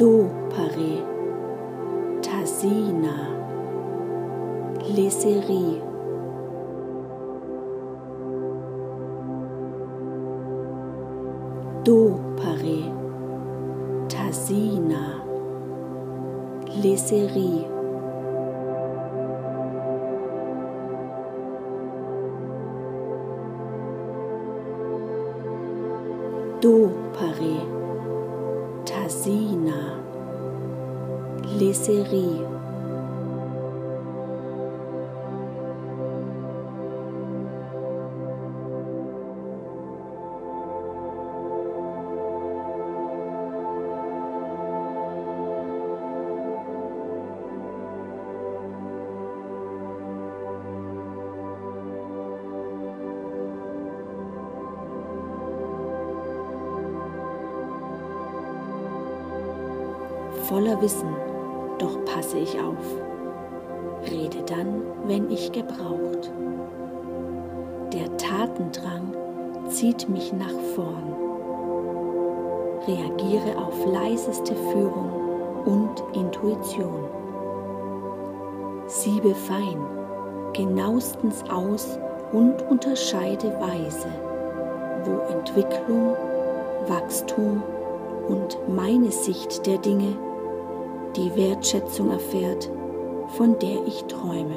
Do Pare Tasina Lesserie Do Pare Tasina Lesserie Do Pare Asina, les séries voller Wissen, doch passe ich auf. Rede dann, wenn ich gebraucht. Der Tatendrang zieht mich nach vorn. Reagiere auf leiseste Führung und Intuition. Siebe fein, genauestens aus und unterscheide weise, wo Entwicklung, Wachstum und meine Sicht der Dinge die Wertschätzung erfährt, von der ich träume.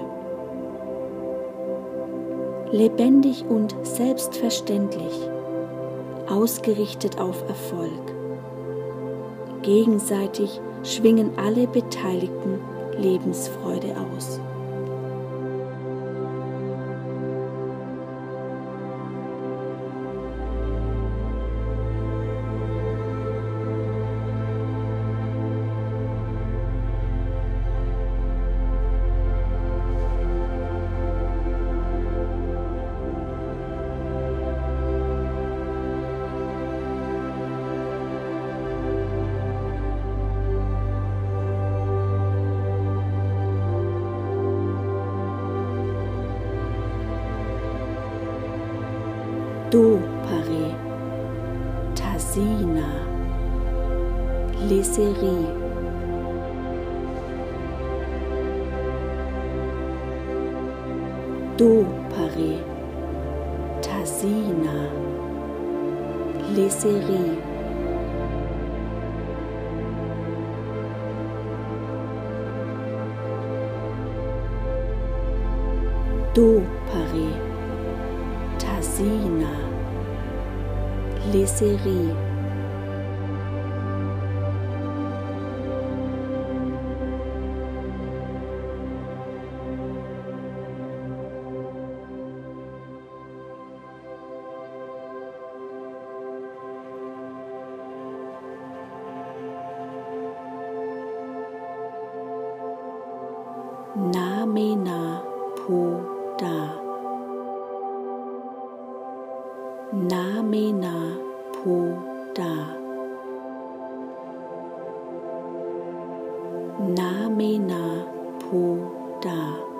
Lebendig und selbstverständlich, ausgerichtet auf Erfolg. Gegenseitig schwingen alle Beteiligten Lebensfreude aus. Dopare, Tassina, Lesserie. Dopare, Tassina, Lesserie. Dopare les séries. Na Mena Da. Namena Po Da. Namena Po Da.